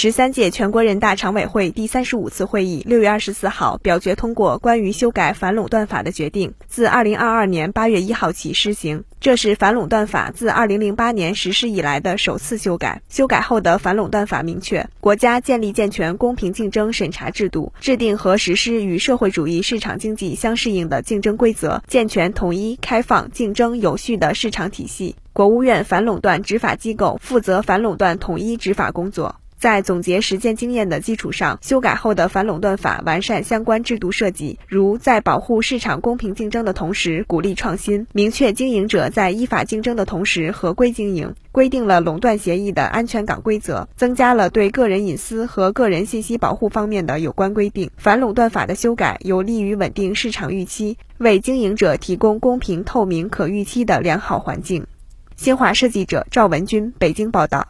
十三届全国人大常委会第三十五次会议六月二十四号表决通过关于修改反垄断法的决定，自二零二二年八月一号起施行。这是反垄断法自二零零八年实施以来的首次修改。修改后的反垄断法明确，国家建立健全公平竞争审查制度，制定和实施与社会主义市场经济相适应的竞争规则，健全统一、开放、竞争有序的市场体系。国务院反垄断执法机构负责反垄断统一执法工作。在总结实践经验的基础上，修改后的反垄断法完善相关制度设计，如在保护市场公平竞争的同时鼓励创新，明确经营者在依法竞争的同时合规经营，规定了垄断协议的安全港规则，增加了对个人隐私和个人信息保护方面的有关规定。反垄断法的修改有利于稳定市场预期，为经营者提供公平、透明、可预期的良好环境。新华社记者赵文军北京报道。